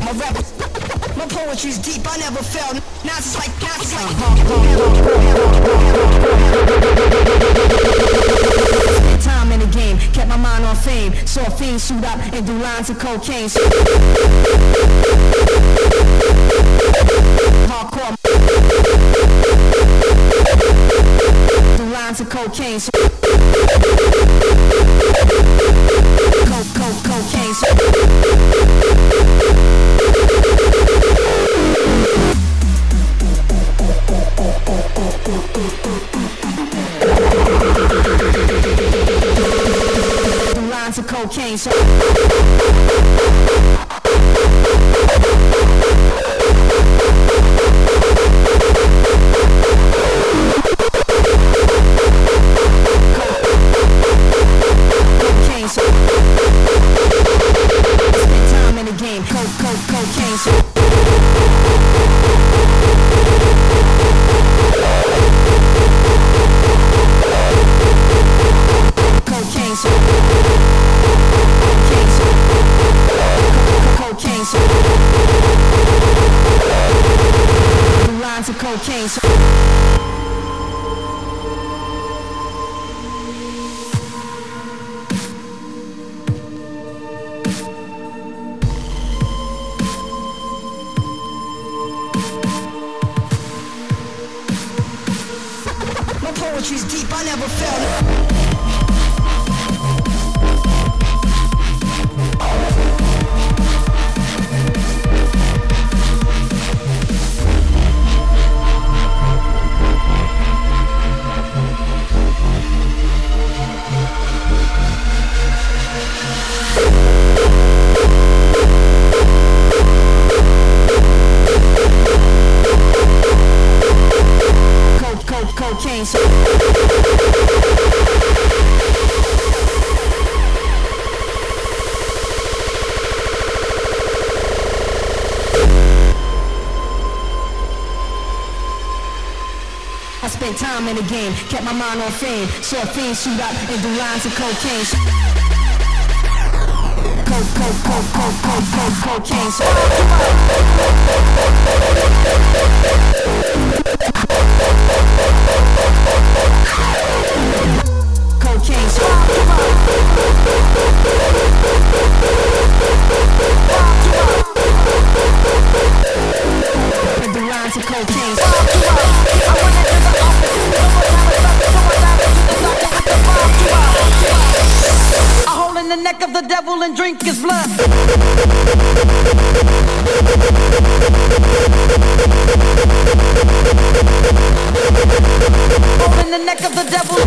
My rap, my poetry's deep. I never felt. Now it's like, now it's like. Time in the game, kept my mind on fame. Saw fiends shoot up and do lines of cocaine. Hardcore. Do lines of cocaine. Coke, coke, cocaine. Cocaine. Cocaine. I spent time in the game, kept my mind on fame. Saw fiends shoot up and do lines of cocaine. Coke, coke, coke, coke, coke, cocaine. Cocaine. Lines of cocaine. The neck of the devil and drink his blood. Hole in the neck of the devil.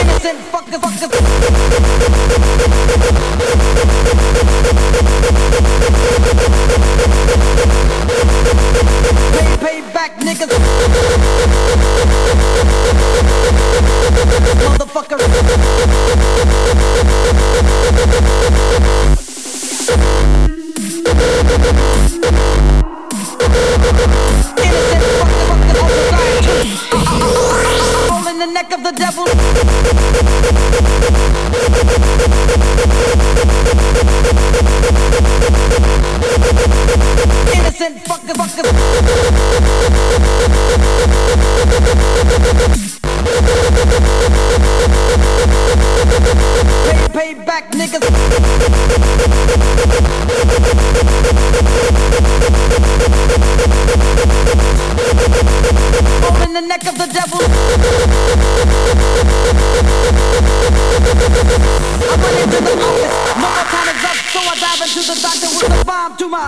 Innocent fucker, fucker. Pay, pay back, niggas. Motherfucker. Innocent in the neck of the devil. Innocent fucker, fucker. Pay, pay back. niggas. The neck of the devil. I went into the office. No more time up, so I dive into the doctor with the bomb to my.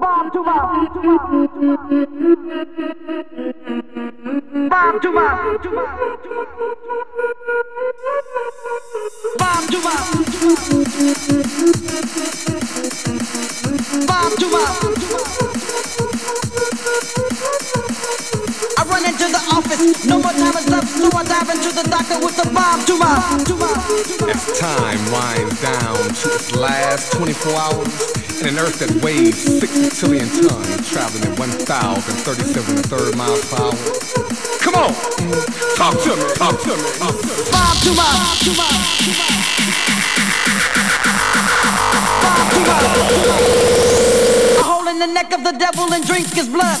Bomb to my. Bomb to my. Bomb to my. Bomb time is left, so I dive into the doctor with the bomb to my. To my. As time winds down to its last 24 hours, in an earth that weighs 60 trillion tons, traveling at 1,037 and a third miles per hour. Come on, talk to me, talk to me. Talk to me. Bomb. To my. Bomb to my. A hole in the neck of the devil and drink his blood.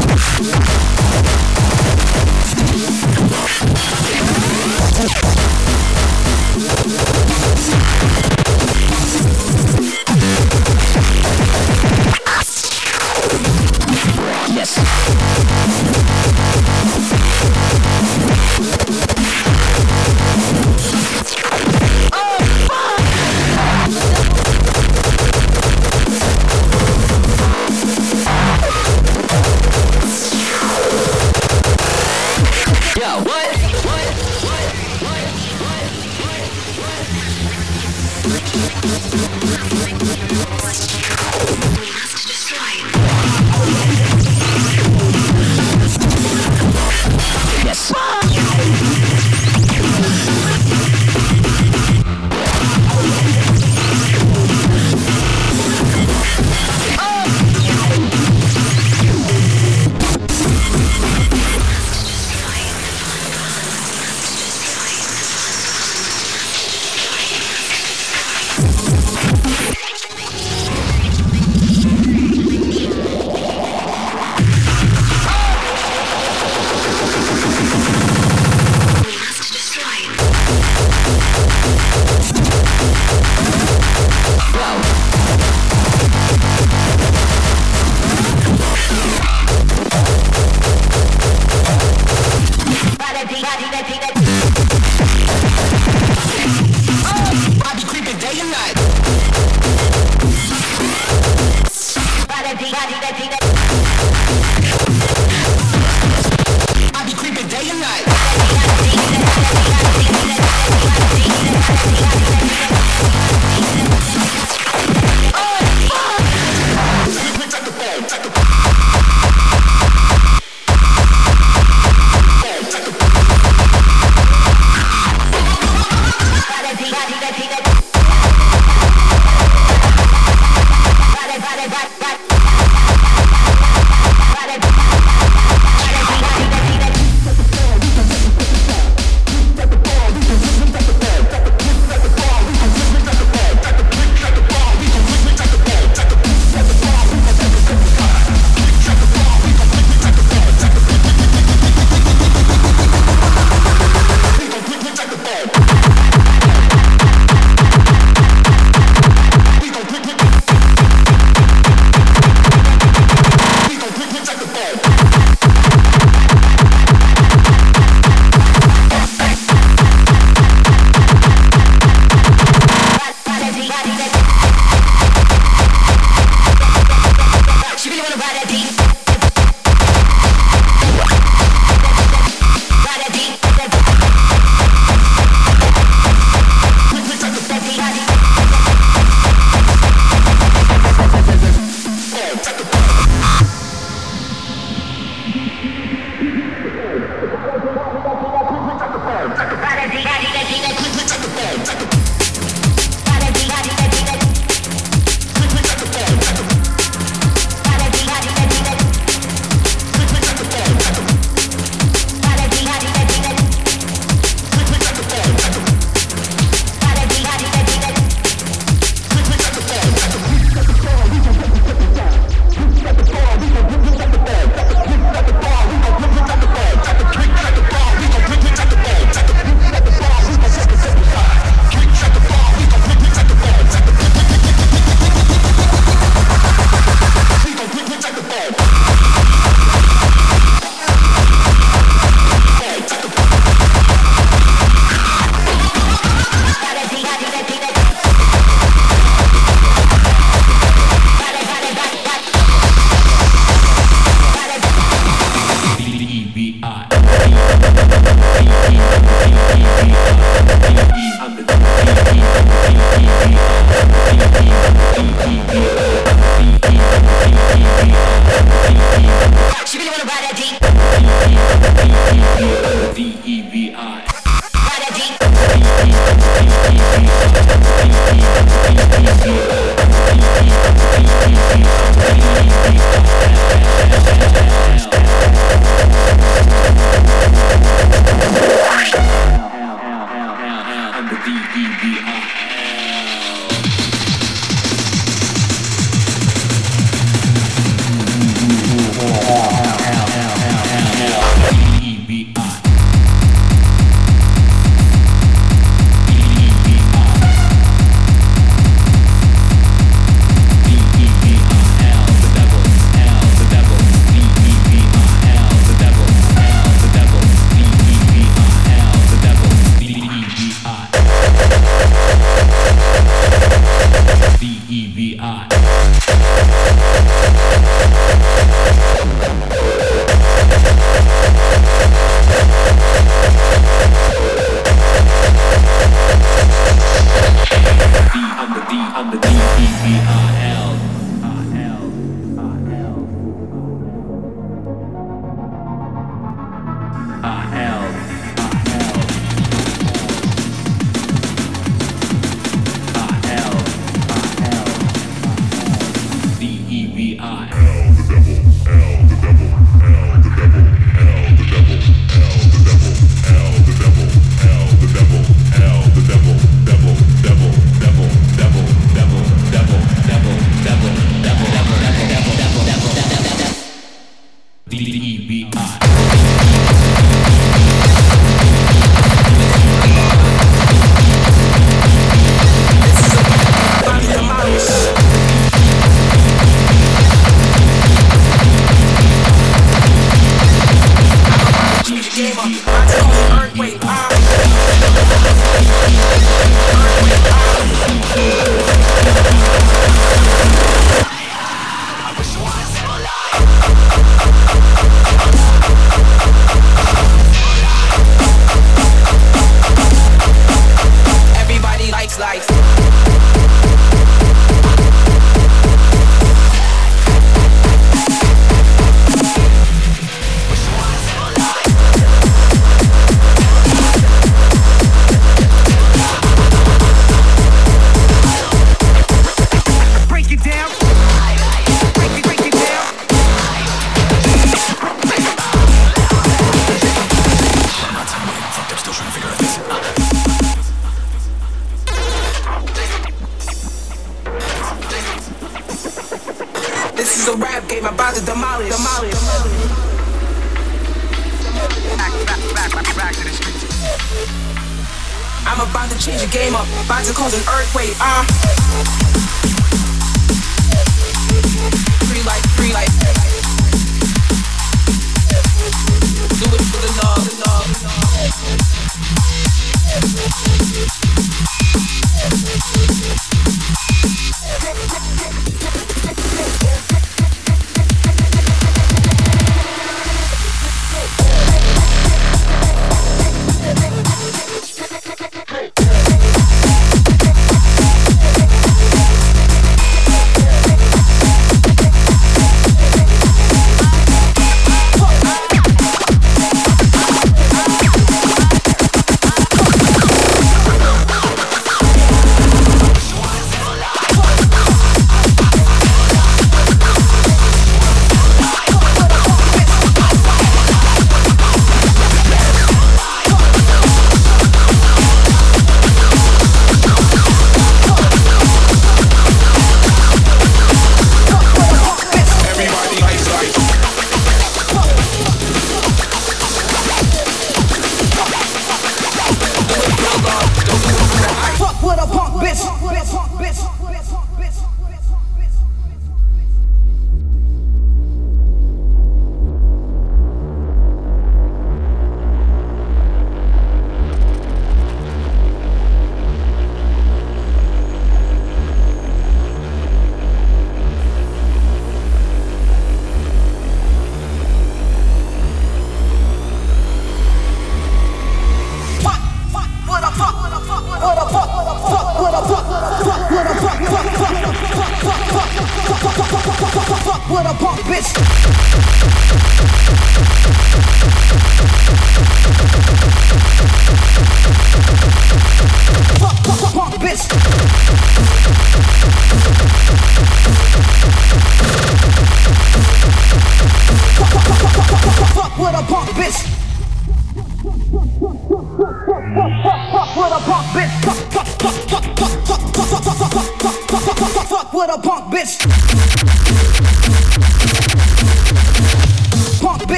in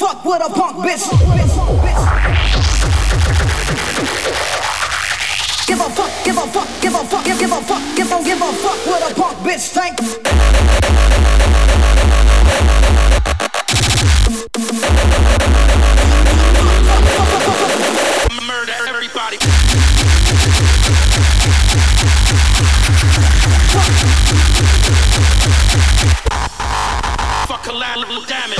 Fuck with a punk bitch. Give a fuck, give a fuck, give a fuck, give, give a fuck, give a give a fuck with a punk bitch. Thank. Murder everybody. Fuck collateral damage.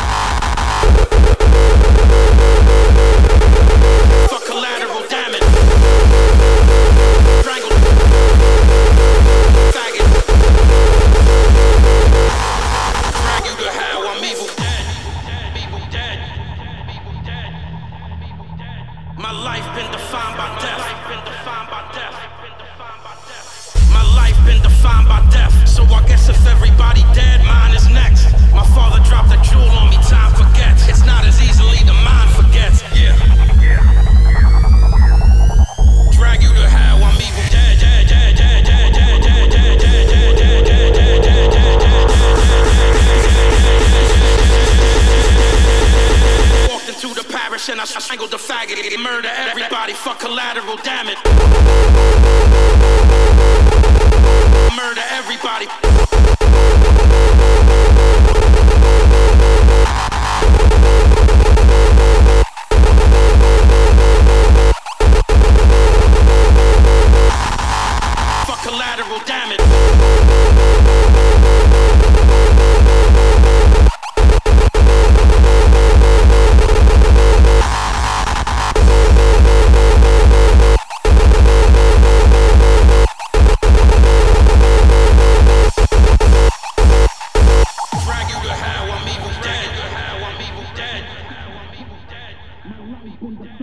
punta.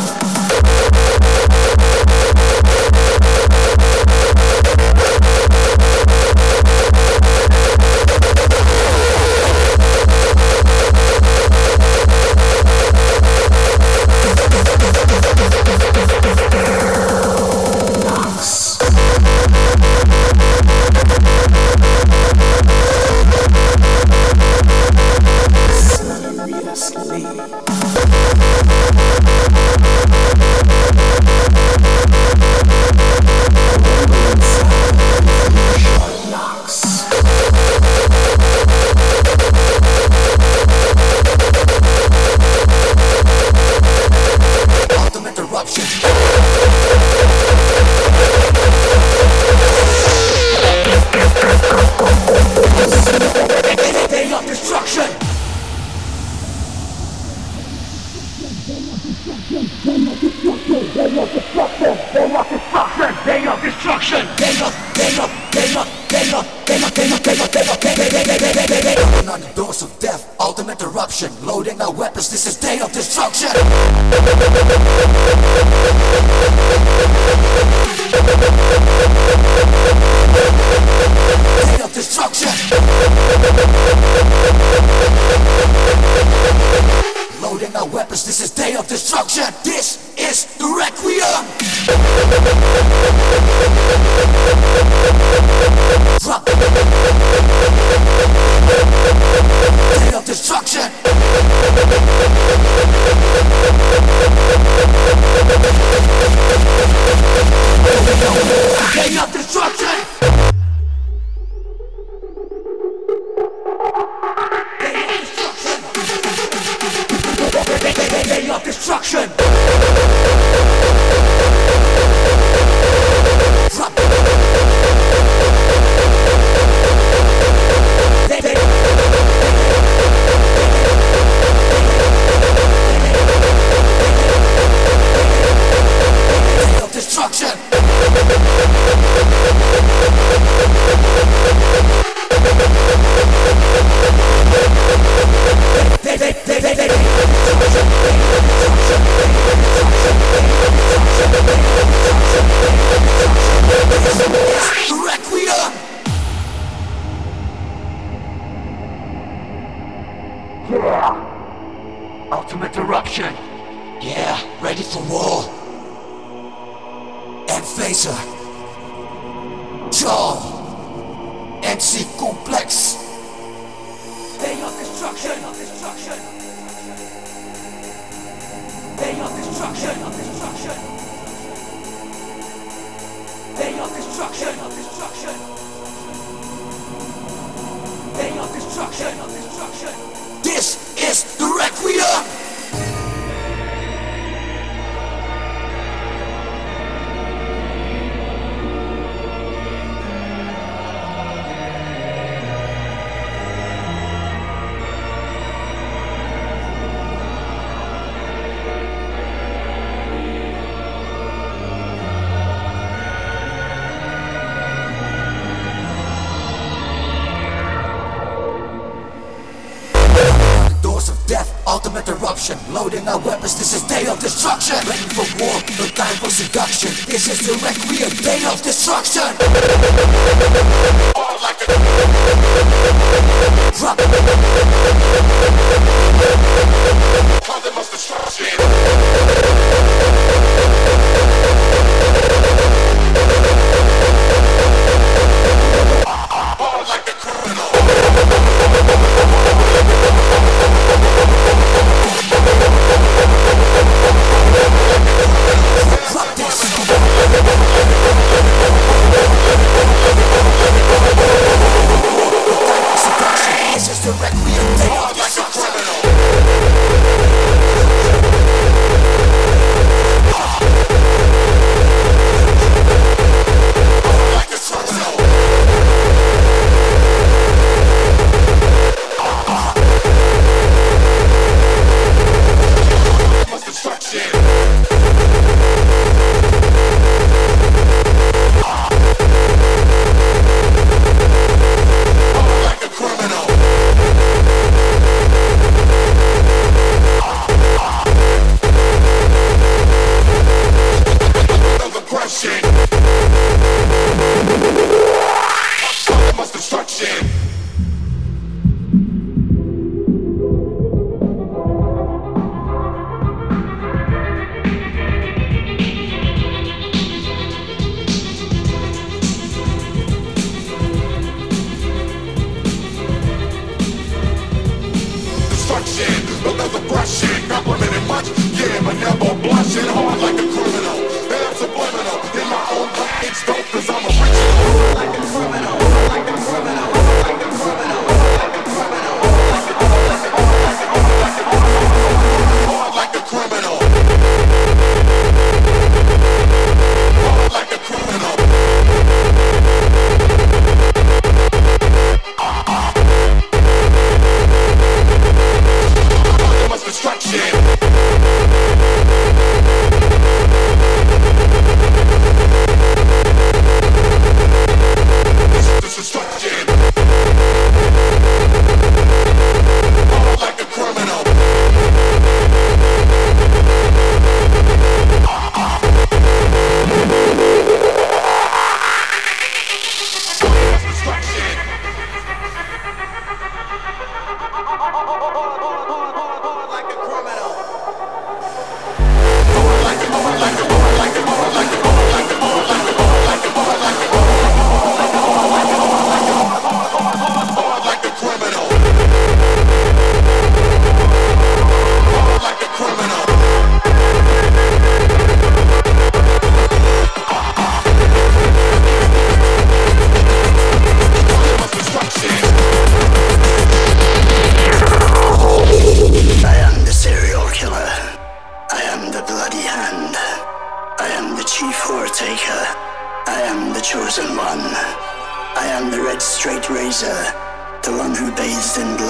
Oh,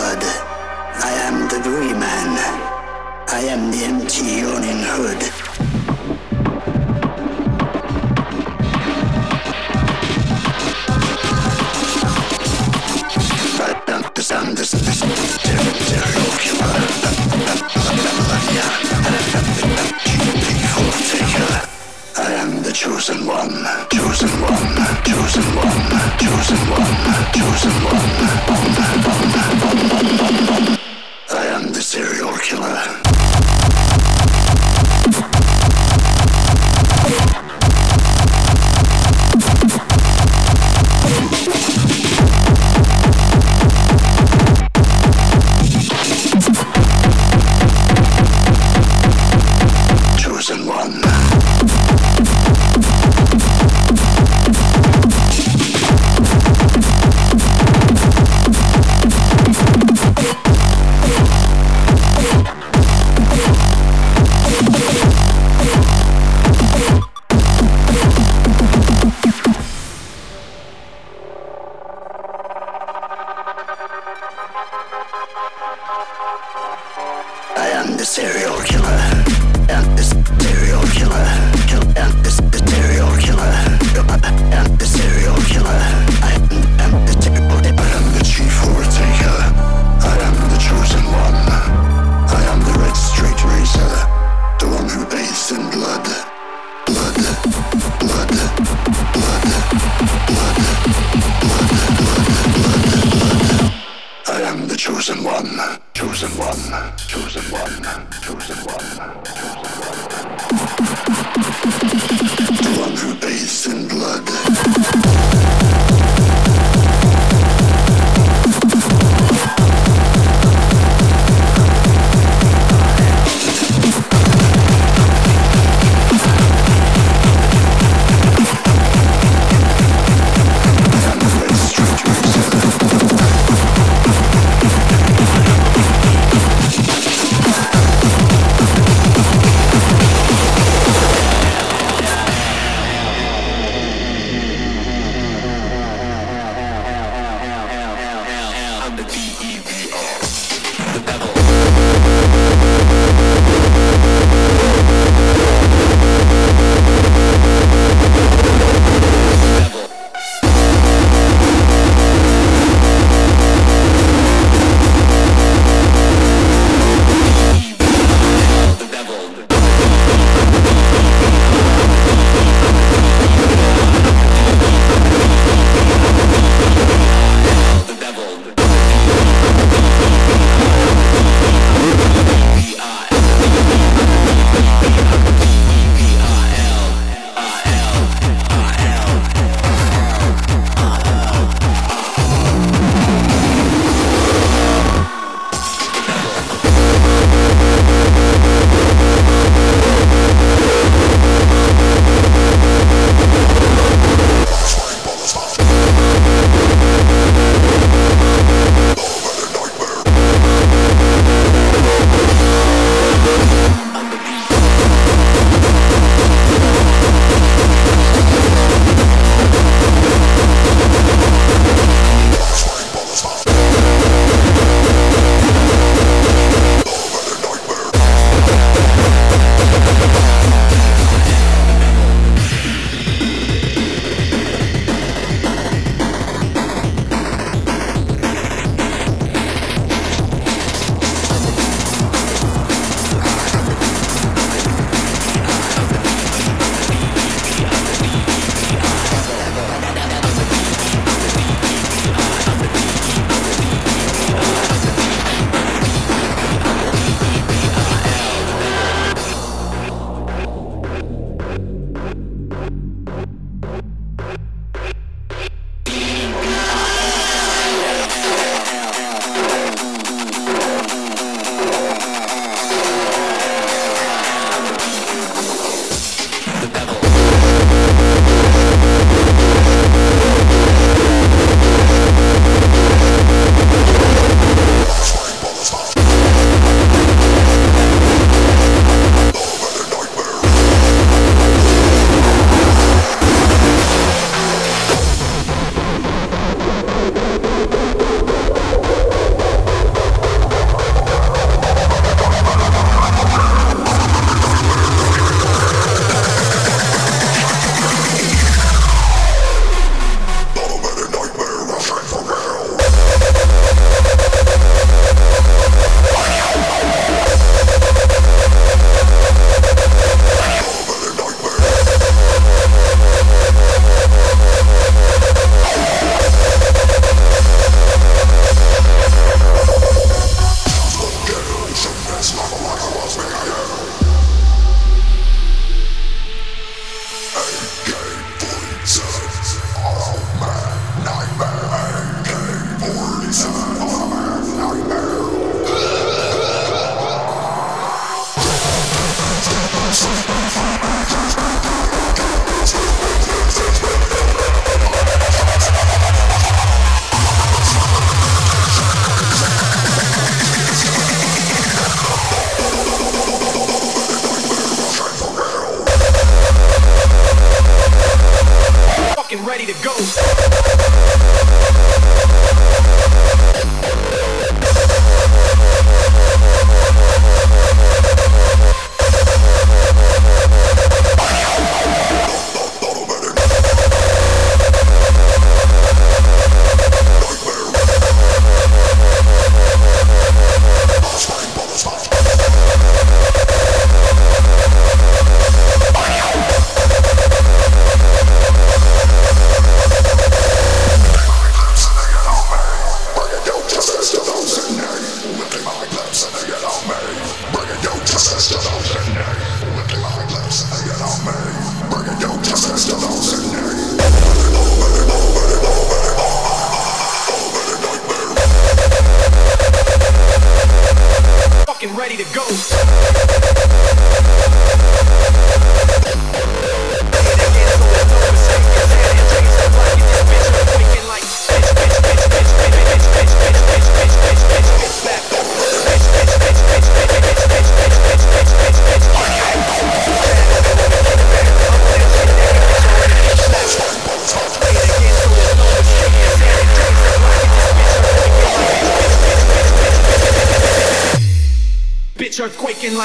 blood. I am the Grey Man. I am the empty yawning hood. One, chosen one, chosen one, chosen one. I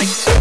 like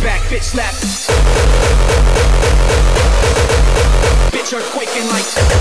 back, bitch slap. Bitch are quaking like.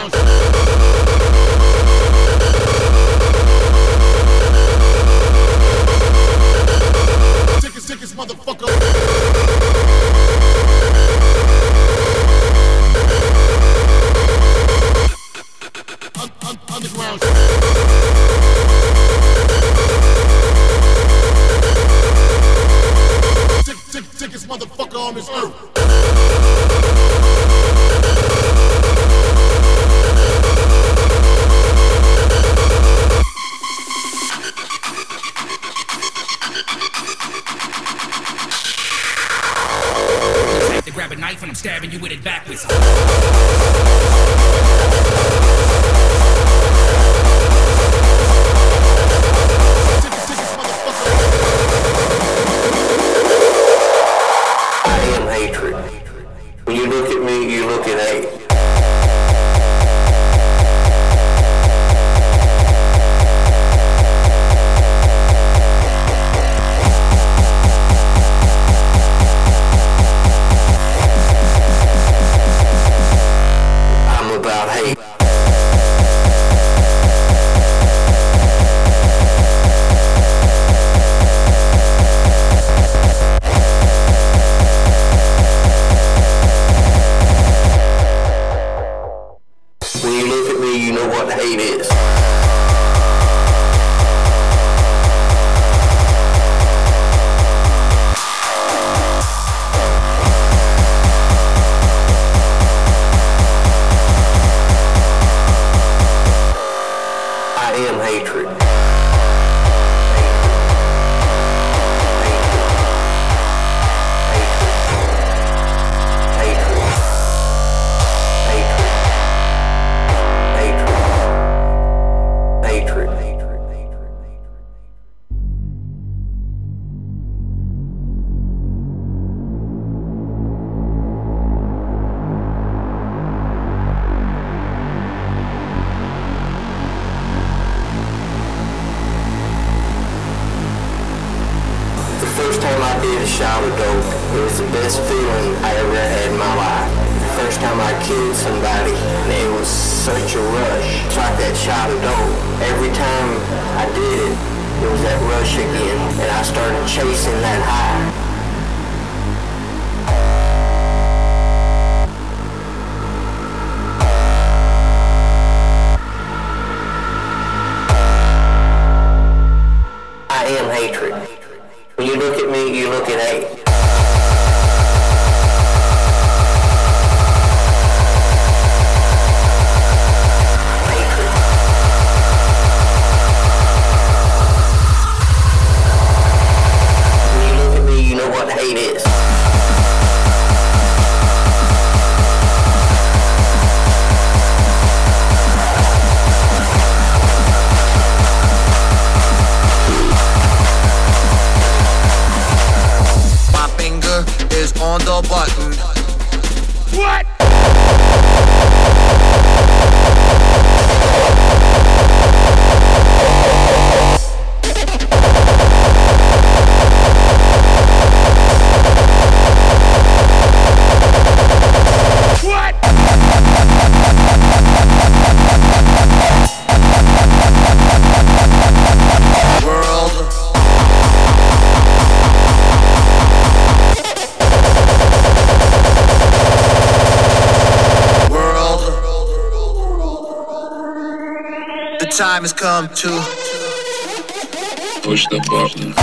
Bounce. A shot of dope, it was the best feeling I ever had in my life. First time I killed somebody, and it was such a rush. It's like that shot of dope. Every time I did it, it was that rush again, and I started chasing that high. Look at me, you look at hate. On the button. Time has come to Push the button.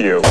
You.